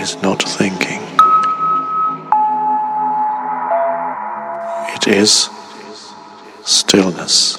is not thinking. It is stillness.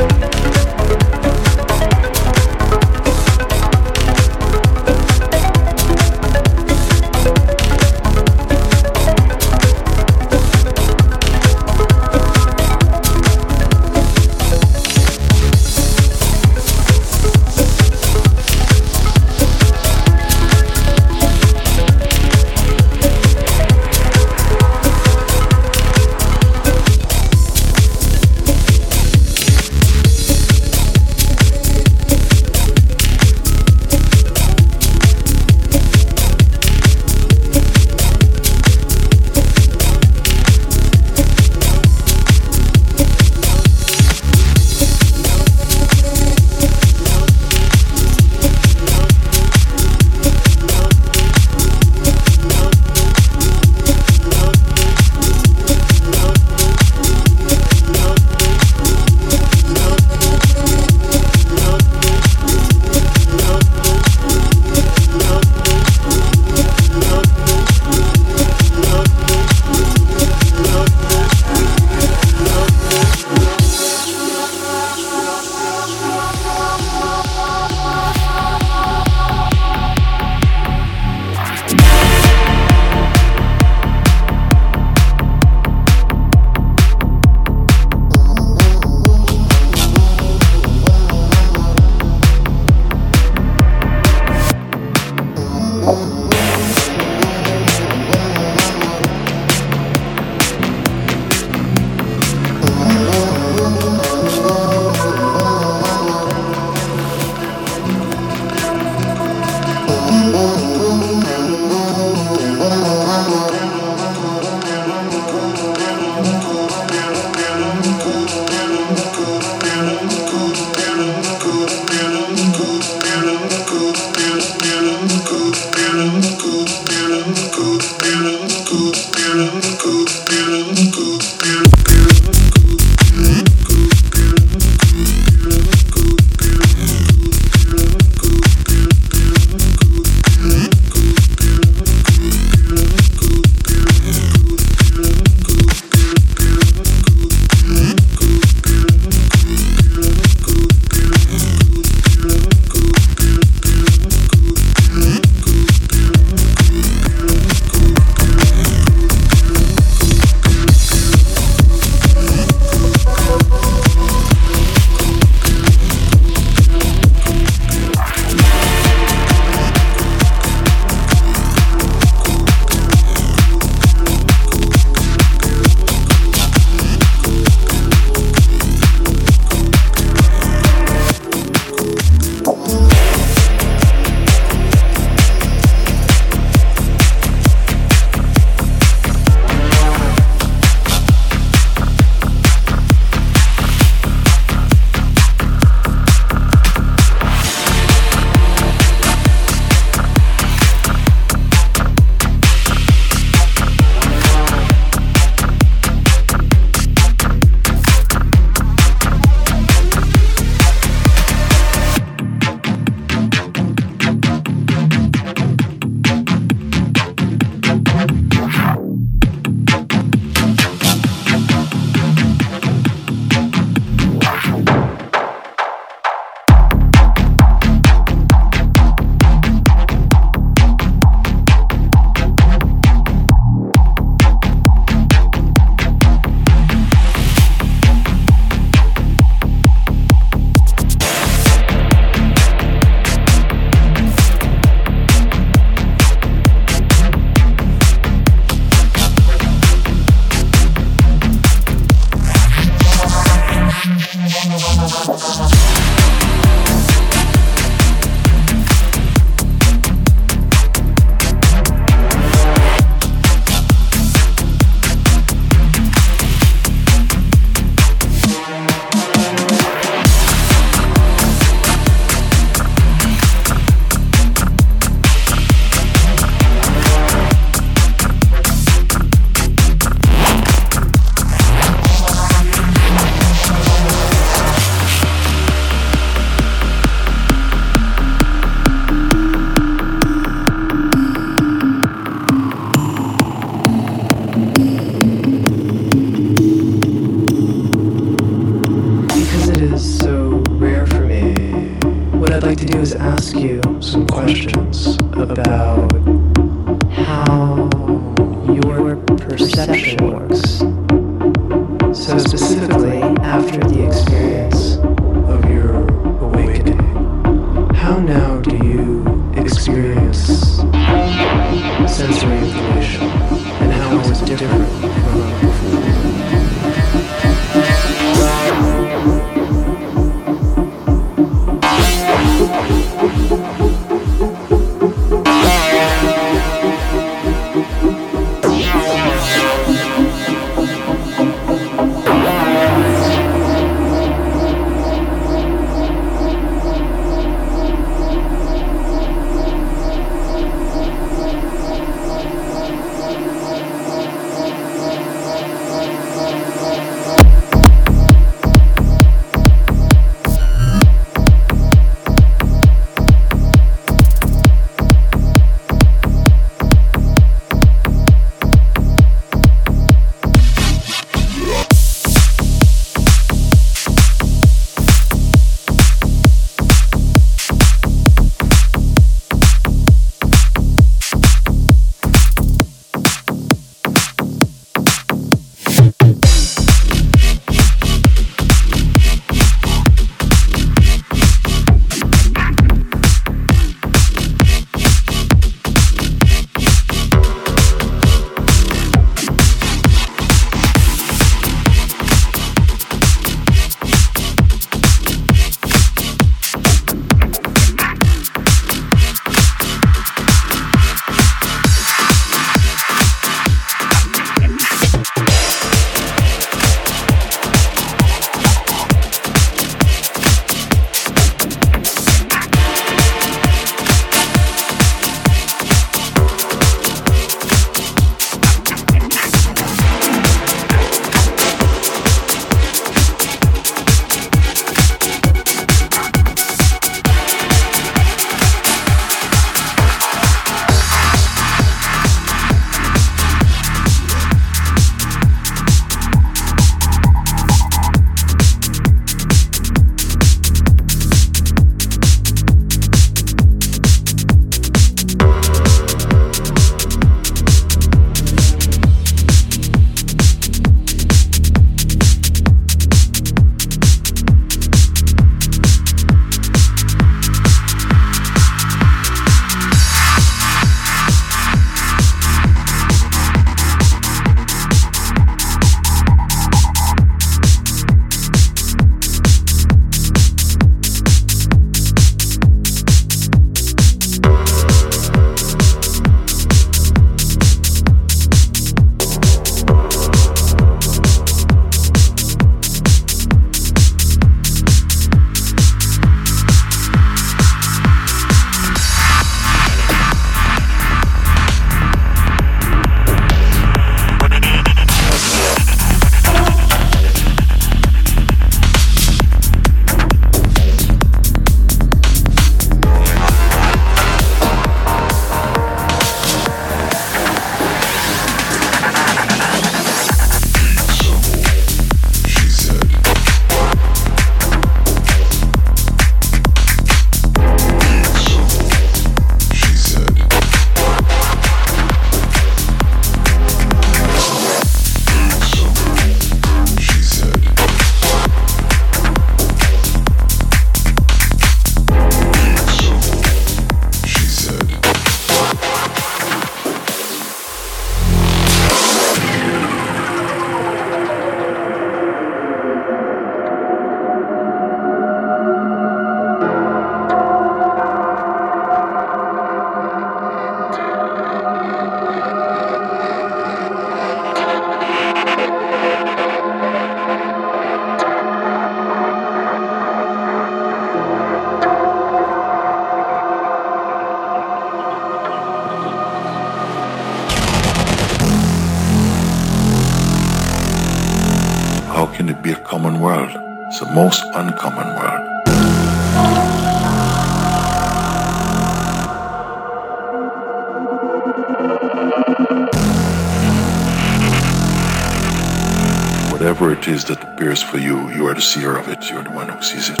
Whatever it is that appears for you, you are the seer of it. You're the one who sees it.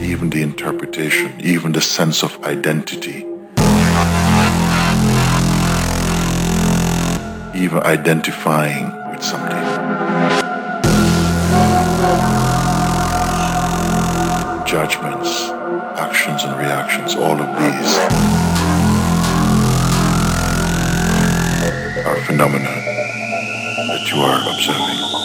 even the interpretation, even the sense of identity. Even identifying with something. Judgments, actions and reactions, all of these are phenomena you are observing.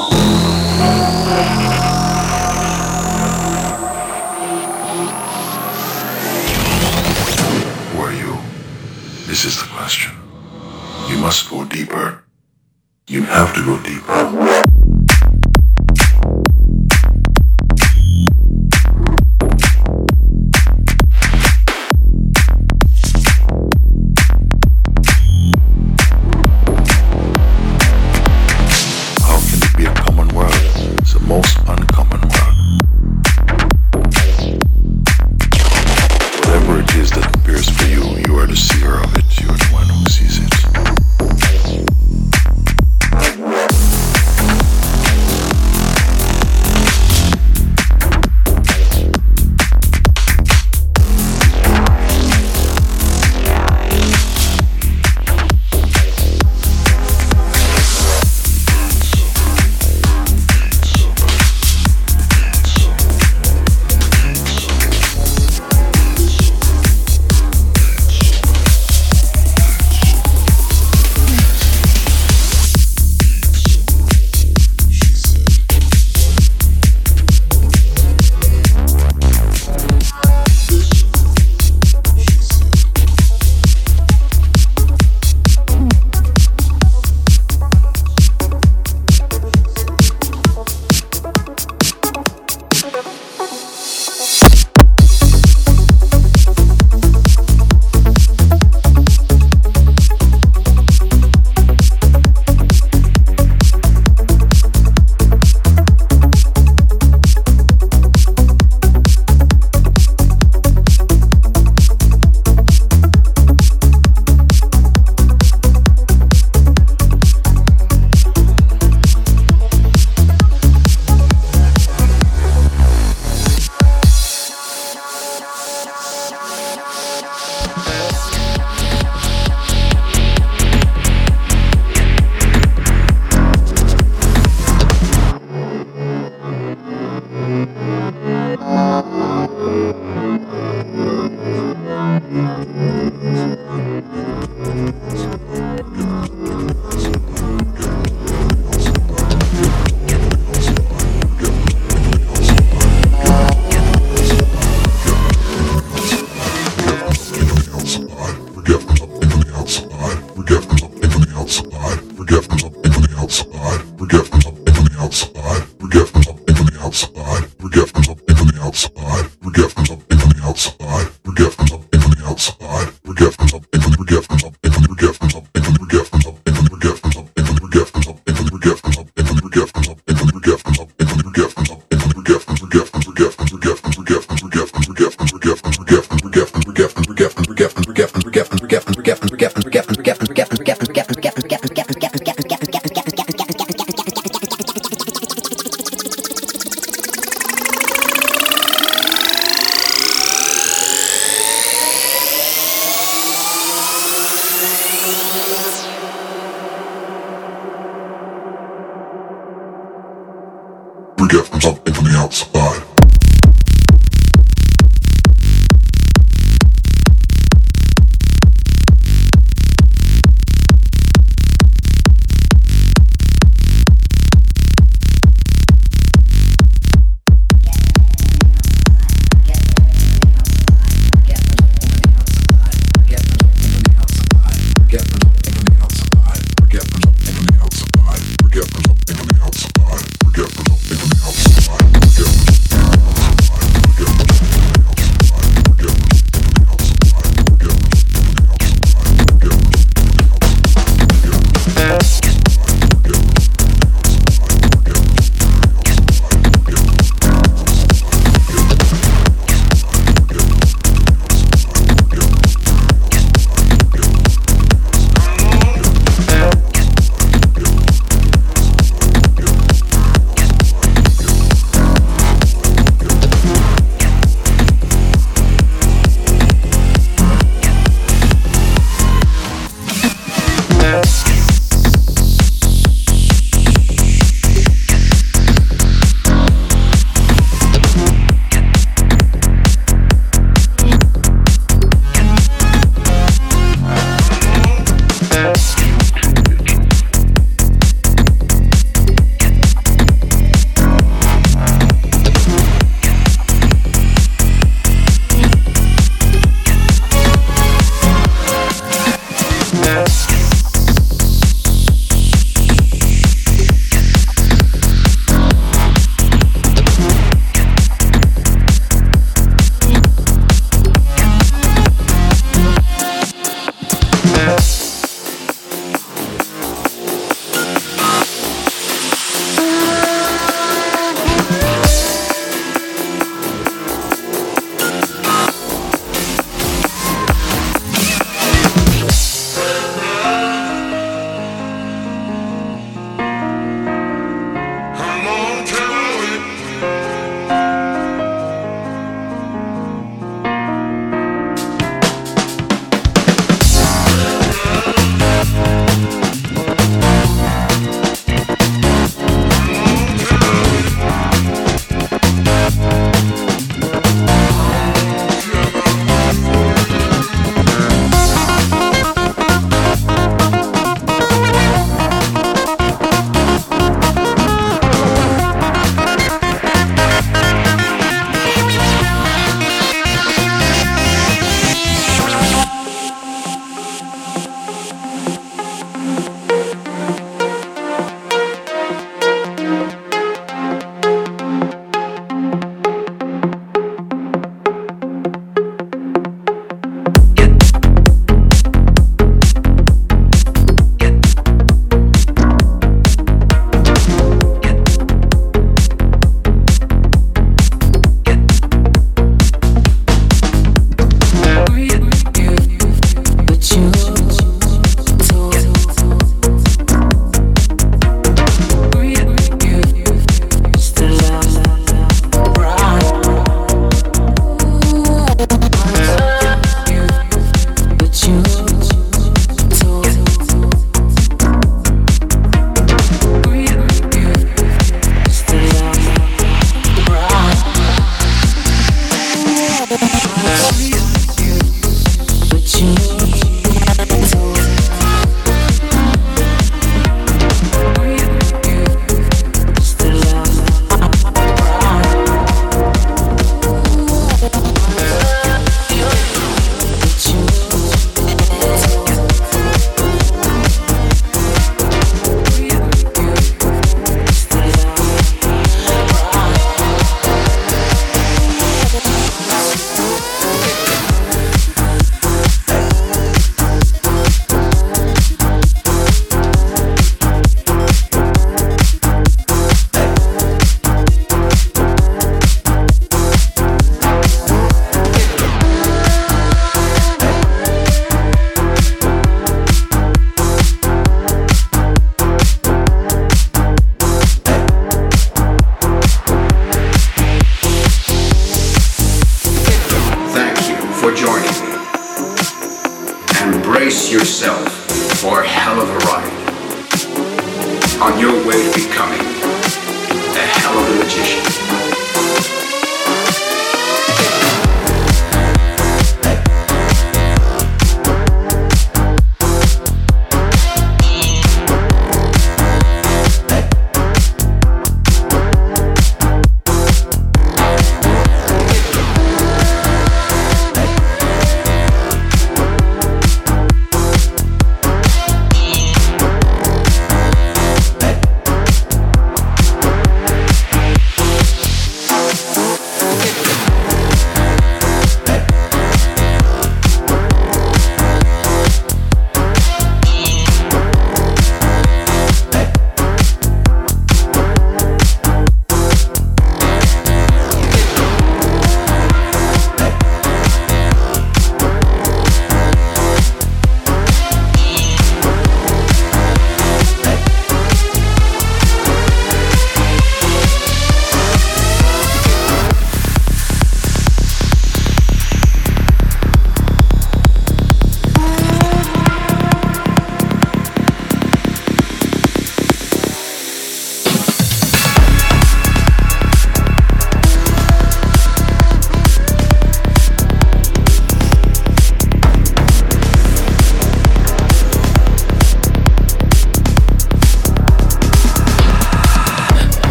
This is the question. You must go deeper. You have to go deeper.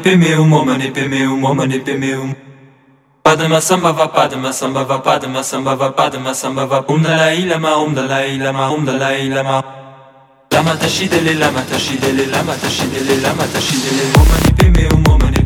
pemeum, om oh, pemeum, om oh, pemeum. Padma samba va padma samba va padma samba va padma samba va. Um, om Dalai Lama Om um, Dalai Lama Om um, Dalai Lama Lama tashidele lama tashidele lama tashidele lama Om oh, pemeum, om